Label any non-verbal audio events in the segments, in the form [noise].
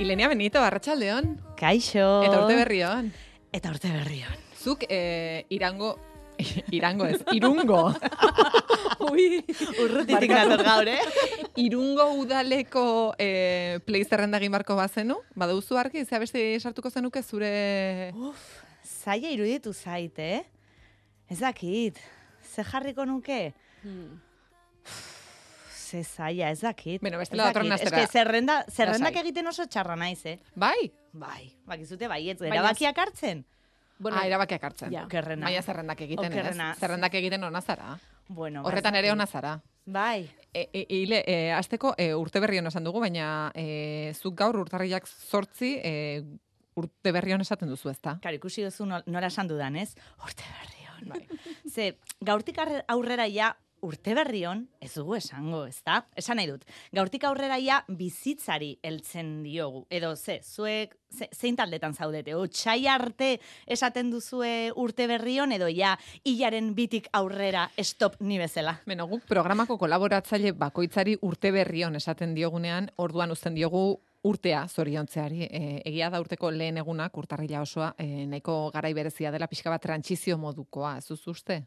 Ilenia Benito, Arratsaldeon. Kaixo. Eta urte berri on. Eta urte berri on. Zuk eh, irango, [laughs] irango ez, irungo. [laughs] Ui, urrutitik nator gaur, eh? irungo udaleko eh, play egin barko bazenu, baduzu argi, zea beste sartuko zenuke zure... Uf, zaila iruditu zait, eh? Ez dakit, ze jarriko nuke? Hmm. Ze zaila, ez dakit. Bueno, bestela Ez datorren dakit. astera. Ez que zerrenda, zerrendak egiten oso txarra naiz, eh? Bai? Bai, bakizute baietz, Baina- erabakiak hartzen. Bueno, ah, erabakiak hartzen. Ja. Okerrena. Baina zerrendak egiten, Okerrena. ez? Zerrendak egiten ona zara. Bueno, Horretan ez ere ona zara. Bai. E, e, ile, e, azteko, e, urte berri hon esan dugu, baina e, zuk gaur urtarriak sortzi e, urte berri hon esaten duzu ezta? Karo, ikusi duzu nol- nola esan dudan, ez? Urte berri on. Bai. Ze, gaurtik aurrera ja urte berri on, ez dugu esango, ez da? Esan nahi dut, gaurtik aurrera ja bizitzari heltzen diogu. Edo, ze, zuek, ze, zein taldetan zaudete? Otsai arte esaten duzue urte berri on, edo ja, hilaren bitik aurrera stop ni bezala. Beno, guk programako kolaboratzaile bakoitzari urte berri hon esaten diogunean, orduan uzten diogu urtea zoriontzeari. E, egia da urteko lehen egunak, urtarrila osoa, e, nahiko garai berezia dela pixka bat trantsizio modukoa, ez uste?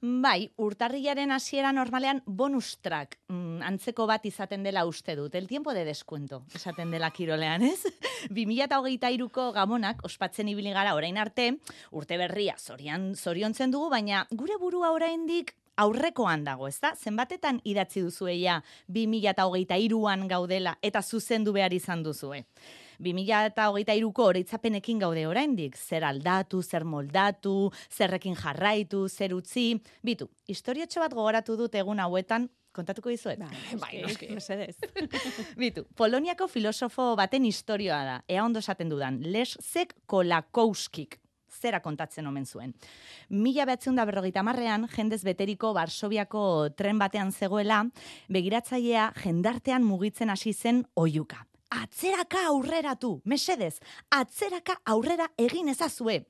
Bai, urtarrilaren hasiera normalean bonus track mm, antzeko bat izaten dela uste dut. El tiempo de descuento, esaten dela kirolean, ez? [laughs] 2023ko gamonak ospatzen ibili gara orain arte, urte berria zorian zoriontzen dugu, baina gure burua oraindik aurrekoan dago, ezta? Zenbatetan idatzi duzueia 2023an gaudela eta zuzendu behar izan duzue. 2023ko oroitzapenekin gaude oraindik, zer aldatu, zer moldatu, zerrekin jarraitu, zer utzi. Bitu, historiotxo bat gogoratu dut egun hauetan, kontatuko dizuet. Bai, noski. Mesedez. [laughs] Bitu, Poloniako filosofo baten historioa da, ea ondo esaten dudan, Leszek Kolakowskik zera kontatzen omen zuen. Mila behatzen da berrogeita marrean, jendez beteriko Varsoviako tren batean zegoela, begiratzailea jendartean mugitzen hasi zen oiuka. Atzeraka aurreratu, mesedez, atzeraka aurrera egin ezazue.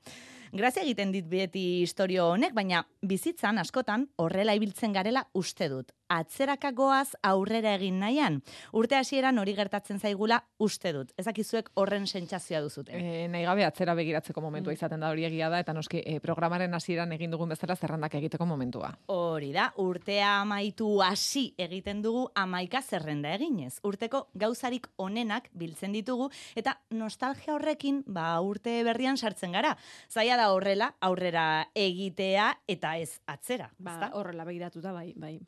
Grazia egiten dit beti historio honek, baina bizitzan askotan horrela ibiltzen garela uste dut. Atzeraka goaz aurrera egin nahian. Urte hasieran hori gertatzen zaigula uste dut. Ezakizuek horren sentsazioa duzute. E, nahi gabe atzera begiratzeko momentua izaten da hori egia da, eta noski e, programaren hasieran egin dugun bezala zerrendak egiteko momentua. Hori da, urtea amaitu hasi egiten dugu amaika zerrenda eginez. Urteko gauzarik onenak biltzen ditugu eta nostalgia horrekin ba urte berrian sartzen gara. Zaila da horrela aurrera egitea eta ez atzera, Ba, horrela begiratuta, bai, bai.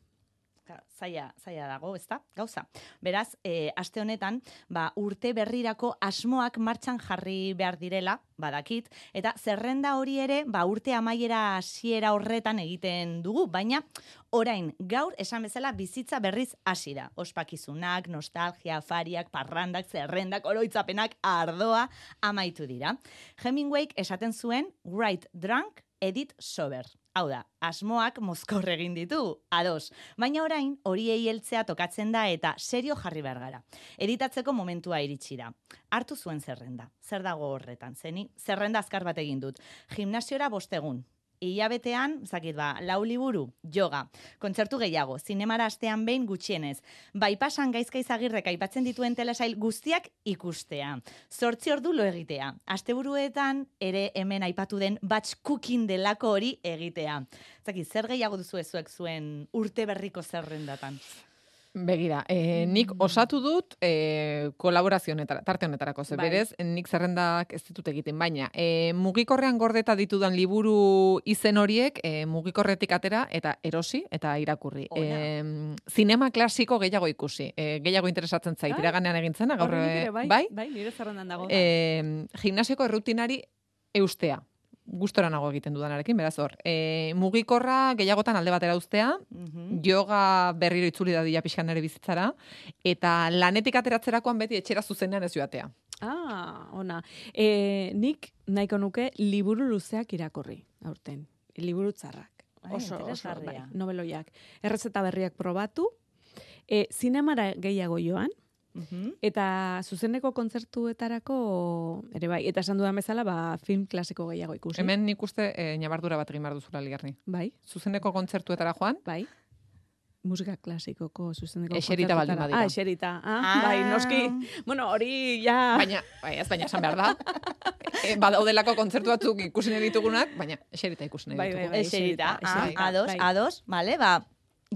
Zaila, zaila dago, ezta? Gauza. Beraz, e, aste honetan, ba, urte berrirako asmoak martxan jarri behar direla, badakit, eta zerrenda hori ere, ba, urte amaiera hasiera horretan egiten dugu, baina orain, gaur, esan bezala, bizitza berriz hasi da. Ospakizunak, nostalgia, fariak, parrandak, zerrendak, oroitzapenak, ardoa amaitu dira. Hemingwayk esaten zuen, write drunk, edit sober. Hau da, asmoak mozkor egin ditu, ados. Baina orain, horiei heltzea tokatzen da eta serio jarri behar gara. Editatzeko momentua iritsi da. Hartu zuen zerrenda. Zer dago horretan, zeni? Zerrenda azkar bat egin dut. Gimnasiora bostegun. Ilabetean, zakit ba, lau liburu, yoga, kontzertu gehiago, zinemara astean behin gutxienez, baipasan gaizka izagirrek aipatzen dituen telesail guztiak ikustea. Zortzi ordu lo egitea. Asteburuetan ere hemen aipatu den batch cooking delako hori egitea. Zaki, zer gehiago duzu zuek zuen urte berriko zerrendatan? Begira, e, nik osatu dut e, kolaborazio honetara, tarte honetarako, ze Bai. berez, nik zerrendak ez ditut egiten, baina e, mugikorrean gordeta ditudan liburu izen horiek e, mugikorretik atera eta erosi eta irakurri. E, zinema klasiko gehiago ikusi, e, gehiago interesatzen zait, Ah. iraganean egin zena, gaur, bai, bai? bai, nire zerrendan dago. E, gimnasioko errutinari eustea. Gustora nago egiten dudanarekin, beraz hor. E, mugikorra gehiagotan alde batera uztea, Mhm. yoga berriro itzuli dadila pixkan nere bizitzara, eta lanetik ateratzerakoan beti etxera zuzenean ez joatea. Ah, ona. E, nik nahiko nuke liburu luzeak irakurri, aurten. Liburu txarrak. Ai, Oso, oso, interesgarria. bai, noveloiak. Errezeta berriak probatu, e, zinemara gehiago joan, Mhm. eta zuzeneko kontzertuetarako ere bai, eta esan dudan bezala, ba, film klasiko gehiago ikusi. Hemen nik uste e, nabardura bat egin behar duzula ligarni. Bai, Zuzeneko kontzertuetara joan, bai. musika klasikoko zuzeneko Eserita baldin badira. Ah, eserita. Ah, Ah. bai, noski. Bueno, hori ja... Baina, bai, ez baina esan behar da. E, badaudelako kontzertu batzuk ikusi nahi ditugunak, baina eserita ikusi nahi Bai, ditugu. bai, Eserita, eserita, ah, eserita, ados, bai. ados, vale, ba,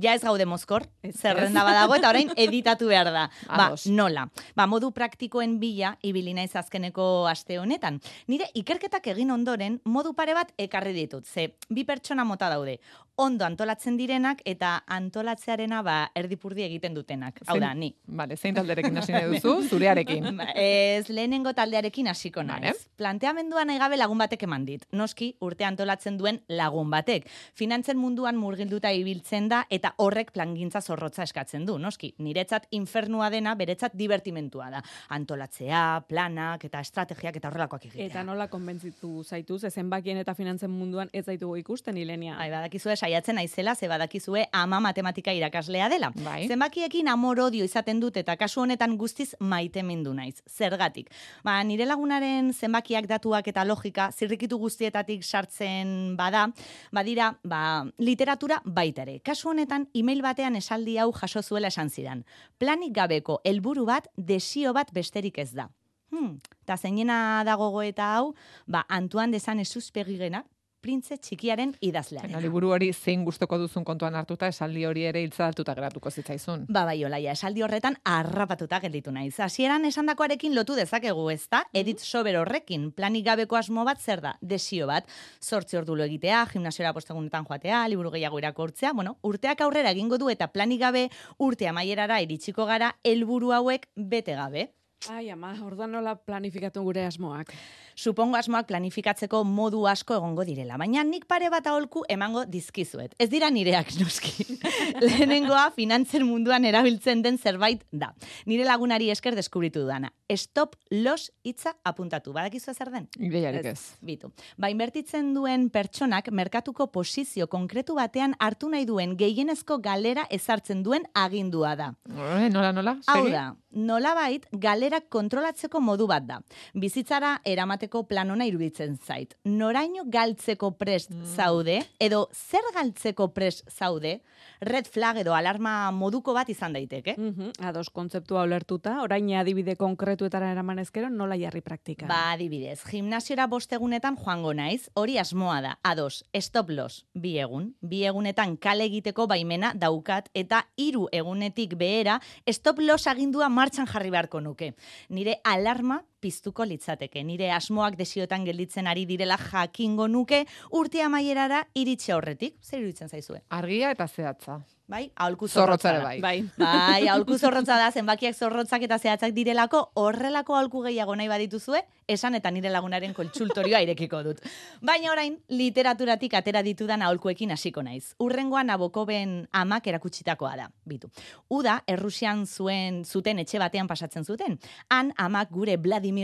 ja ez gaude mozkor, zerrenda badago eta orain editatu behar da. Ba, nola? Ba, modu praktikoen bila ibili naiz azkeneko aste honetan. Nire ikerketak egin ondoren modu pare bat ekarri ditut. Ze bi pertsona mota daude. Ondo antolatzen direnak eta antolatzearena ba erdipurdi egiten dutenak. Hau da, ni. Vale, zein talderekin hasi nahi duzu? Zurearekin. [laughs] Ba, Ez lehenengo taldearekin hasiko naiz. Vale. Planteamendua nahi gabe lagun batek eman dit. Noski, urte antolatzen duen lagun batek. Finantzen munduan murgilduta ibiltzen da eta horrek plangintza zorrotza eskatzen du. Noski, niretzat infernua dena, beretzat divertimentua da. Antolatzea, planak eta estrategiak eta horrelakoak egitea. Eta nola konbentzitu zaituz, zenbakien eta finantzen munduan ez zaitugu ikusten, Ilenia. Bai, badakizue saiatzen naizela, ze badakizue ama matematika irakaslea dela. Bai. Zenbakiekin amor odio izaten dut eta kasu honetan guztiz maitemindu naiz. Zergatik? Ba, nire lagunaren zenbakiak datuak eta logika zirrikitu guztietatik sartzen bada, badira, ba, literatura baita ere. Kasu honetan, email batean esaldi hau jaso zuela esan zidan. Planik gabeko helburu bat, desio bat besterik ez da. Hmm, eta zeinena dago goeta hau, ba, Antoine de Saint-Exupérigena, printze txikiaren idazlearen. Baina liburu hori zein gustoko duzun kontuan hartuta, esaldi hori ere hiltzadatuta geratuko zitzaizun. Ba, bai, olaia, esaldi horretan harrapatuta gelditu naiz. Hasieran esandakoarekin lotu dezakegu, ezta? Edith Sober horrekin, planik gabeko asmo bat zer da? Desio bat. Zortzi ordu lo egitea, gimnasiora postegunetan joatea, liburu gehiago irakurtzea, bueno, urteak aurrera egingo du eta planik gabe urte amaierara iritsiko gara helburu hauek bete gabe. Ai, ama, orduan nola planifikatu gure asmoak. Supongo asmoak planifikatzeko modu asko egongo direla, baina nik pare bat aholku emango dizkizuet. Ez dira nireak noski. [laughs] Lehenengoa finantzen munduan erabiltzen den zerbait da. Nire lagunari esker deskubritu dudana. Stop loss hitza apuntatu. Badakizu zer den? Ideiarik ez. Bitu. Ba, inbertitzen duen pertsonak merkatuko posizio konkretu batean hartu nahi duen gehienezko galera ezartzen duen agindua da. Nola, nola? Hau da, nolabait galerak kontrolatzeko modu bat da. Bizitzara eramateko planona iruditzen zait. Noraino galtzeko prest zaude, edo zer galtzeko prest zaude, red flag edo alarma moduko bat izan daiteke. Mhm, ados kontzeptua ulertuta, orain adibide konkretuetara eraman ezkero, nola jarri praktika. Ba, adibidez, gimnasiora bostegunetan joango naiz, hori asmoa da. Ados, stop loss, bi egun. Bi egunetan kale egiteko baimena daukat eta hiru egunetik behera stop loss agindua martxan jarri beharko nuke. Nire alarma piztuko litzateke. Nire asmoak desiotan gelditzen ari direla jakingo nuke urte amaierara iritsi aurretik. Zer iruditzen zaizue? Argia eta zehatza. Bai, aholku Zorrotza bai. Bai. Bai, [laughs] aholku zorrotza da, zenbakiak zorrotzak eta zehatzak direlako, horrelako aholku gehiago nahi badituzue, esan eta nire lagunaren kontsultorioa irekiko dut. Baina orain, literaturatik atera ditudan aholkuekin hasiko naiz. Urrengoa Nabokoben amak erakutsitakoa da, bitu. Uda, Errusian zuen zuten etxe batean pasatzen zuten. Han amak gure Vladimir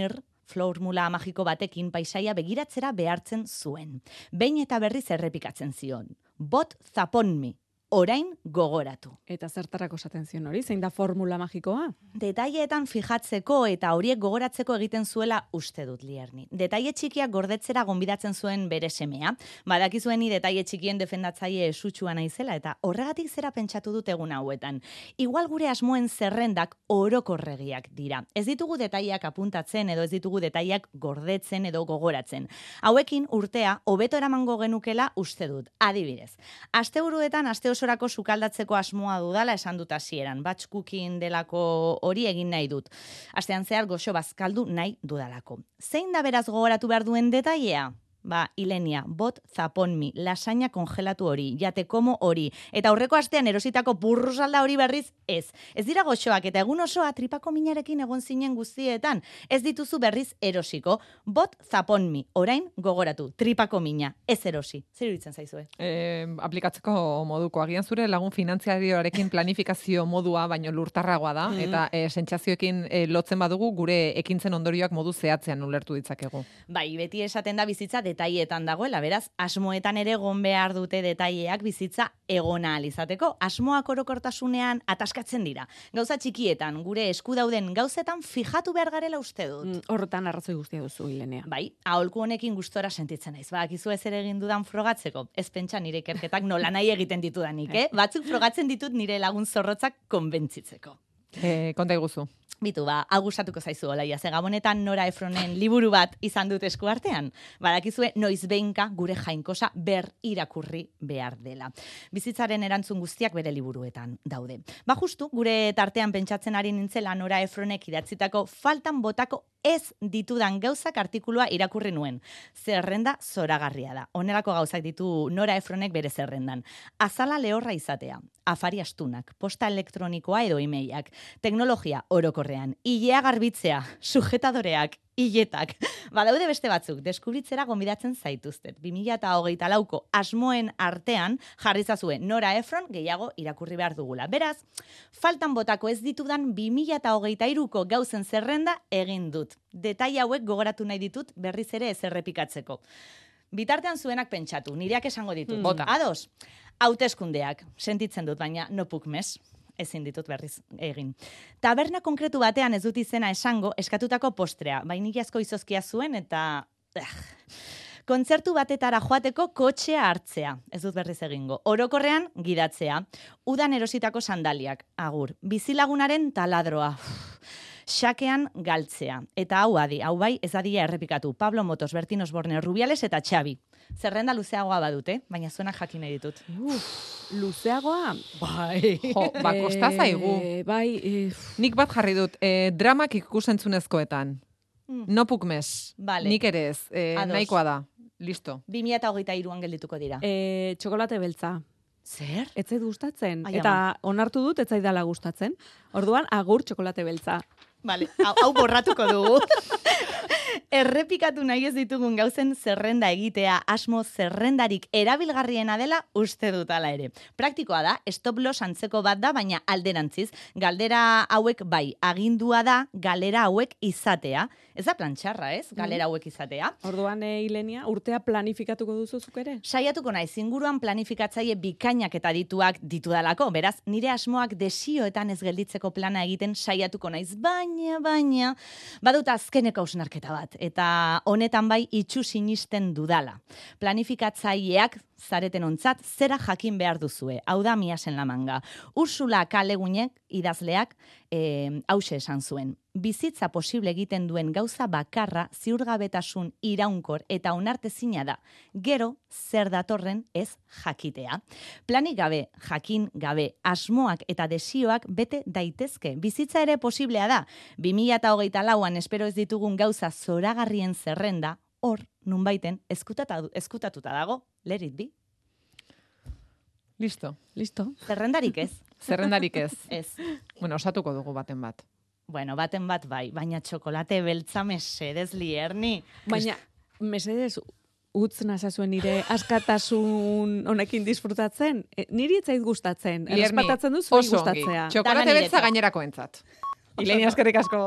formula magiko batekin paisaia begiratzera behartzen zuen. Behin eta berriz errepikatzen zion. Bot zaponmi, orain gogoratu. Eta zertarako esaten zion hori, zein da formula magikoa? Detaileetan fijatzeko eta horiek gogoratzeko egiten zuela uste dut lierni. Detaile txikiak gordetzera gonbidatzen zuen bere semea. Badakizueni detaile txikien defendatzaile esutsua naizela eta horregatik zera pentsatu dut egun hauetan. Igual gure asmoen zerrendak orokorregiak dira. Ez ditugu detaileak apuntatzen edo ez ditugu detaileak gordetzen edo gogoratzen. Hauekin urtea hobeto eramango genukela uste dut. Adibidez, asteburuetan aste osorako sukaldatzeko asmoa dudala esan dut hasieran. Batch cooking delako hori egin nahi dut. Astean zehar goxo bazkaldu nahi dudalako. Zein da beraz gogoratu behar duen detailea? Ba, Ilenia, bot zaponmi, lasaina kongelatu hori, jate komo hori, eta aurreko astean erositako burrusalda hori berriz ez. Ez dira goxoak eta egun osoa tripako minarekin egon zinen guztietan. Ez dituzu berriz erosiko. Bot zaponmi, orain gogoratu, tripako mina, ez erosi. Zer iruditzen zaizue? E, aplikatzeko moduko agian zure lagun finanziarioarekin planifikazio modua baino lurtarragoa da Mhm. eta e, sentsazioekin e, lotzen badugu gure ekintzen ondorioak modu zehatzean ulertu ditzakegu. Bai, beti esaten da bizitza detaietan dagoela, beraz, asmoetan ere egon behar dute detaileak bizitza egona izateko. Asmoak orokortasunean ataskatzen dira. Gauza txikietan, gure esku dauden gauzetan fijatu behar garela uste dut. Mm, Horretan arrazoi guztia duzu, Ilenea. Bai, aholku honekin gustora sentitzen naiz. Ba, akizu ez ere egin dudan frogatzeko. Ez pentsa nire ikerketak nola nahi egiten ditudanik, eh? [laughs] Batzuk frogatzen ditut nire lagun zorrotzak konbentzitzeko. E, konta iguzu. Bitu, ba, hau gustatuko zaizu olaia, ze gabonetan Nora Efronen liburu bat izan dut esku artean. Badakizue, noiz behinka gure jainkosa ber irakurri behar dela. Bizitzaren erantzun guztiak bere liburuetan daude. Ba justu, gure tartean pentsatzen ari nintzela Nora Efronek idatzitako faltan botako ez ditudan gauzak artikulua irakurri nuen. Zerrenda zoragarria da. Honelako gauzak ditu Nora Efronek bere zerrendan. Azala lehorra izatea, afari astunak, posta elektronikoa edo emailak, teknologia orokorrean, ilea garbitzea, sujetadoreak, hiletak. [laughs] Badaude beste batzuk, deskubritzera gomidatzen zaituztet. 2008 lauko asmoen artean jarri zazue Nora Efron gehiago irakurri behar dugula. Beraz, faltan botako ez ditudan 2008ko gauzen zerrenda egin dut. Detai hauek gogoratu nahi ditut berriz ere ez errepikatzeko. Bitartean zuenak pentsatu, nireak esango ditut. Hmm. Bota. Ados, hauteskundeak, sentitzen dut, baina no puk mes ezin ditut berriz egin. Taberna konkretu batean ez dut izena esango eskatutako postrea, bainilazko izozkia zuen eta... eh, Kontzertu batetara joateko kotxea hartzea, ez dut berriz egingo. Orokorrean gidatzea, udan erositako sandaliak, agur. Bizilagunaren taladroa, xakean galtzea. Eta hau adi, hau bai ez adia errepikatu. Pablo Motos, Bertin Osborne, Rubiales eta Xabi. Zerrenda luzeagoa badute, baina zuenak jakin nahi ditut. Uf, luzeagoa. Bai. Jo, ba, kosta zaigu. Eh, bai, eh, Nik bat jarri dut, e, dramak ikusentzunezkoetan. Mm. No puk mes. Vale. Nik ere ez, e, Ados. nahikoa da. Listo. 2008an geldituko dira. eh, txokolate beltza. Zer? Ez zait gustatzen. Ai, Eta onartu dut ez zaidala gustatzen. Orduan, agur txokolate beltza. Vale, hau, borratuko dugu. [laughs] Errepikatu nahi ez ditugun gauzen zerrenda egitea asmo zerrendarik erabilgarriena dela uste dut ala ere. Praktikoa da, stop loss antzeko bat da, baina alderantziz, galdera hauek bai, agindua da galera hauek izatea. Ez da plantxarra, ez? Galera hauek izatea. Orduan, e, Ilenia, urtea planifikatuko duzu zuk ere? Saiatuko naiz inguruan planifikatzaile bikainak eta dituak ditudalako, beraz, nire asmoak desioetan ez gelditzeko plana egiten saiatuko naiz, baina, baina, badut azkeneko ausnarketa bat, eta honetan bai itxu sinisten dudala. Planifikatzaileak zareten ontzat, zera jakin behar duzue. Hau da miasen lamanga. Ursula kalegunek idazleak eh, hause esan zuen. Bizitza posible egiten duen gauza bakarra ziurgabetasun iraunkor eta onartezina da. Gero, zer datorren ez jakitea. Planik gabe, jakin gabe, asmoak eta desioak bete daitezke. Bizitza ere posiblea da. 2008 lauan espero ez ditugun gauza zoragarrien zerrenda, hor, nunbaiten, eskutata, eskutatuta dago, let it be. Listo. Listo. Zerrendarik ez. [laughs] Zerrendarik ez. [laughs] Ez. bueno, osatuko dugu baten bat. Bueno, baten bat bai, baina txokolate beltza mesedez lierni. Baina, mesedez, utz nazazuen nire askatasun honekin disfrutatzen. E, niri ez zait gustatzen. Lierni, Oso gustatzea. Txokolate beltza gainerako entzat. Ilenia eskerrik asko.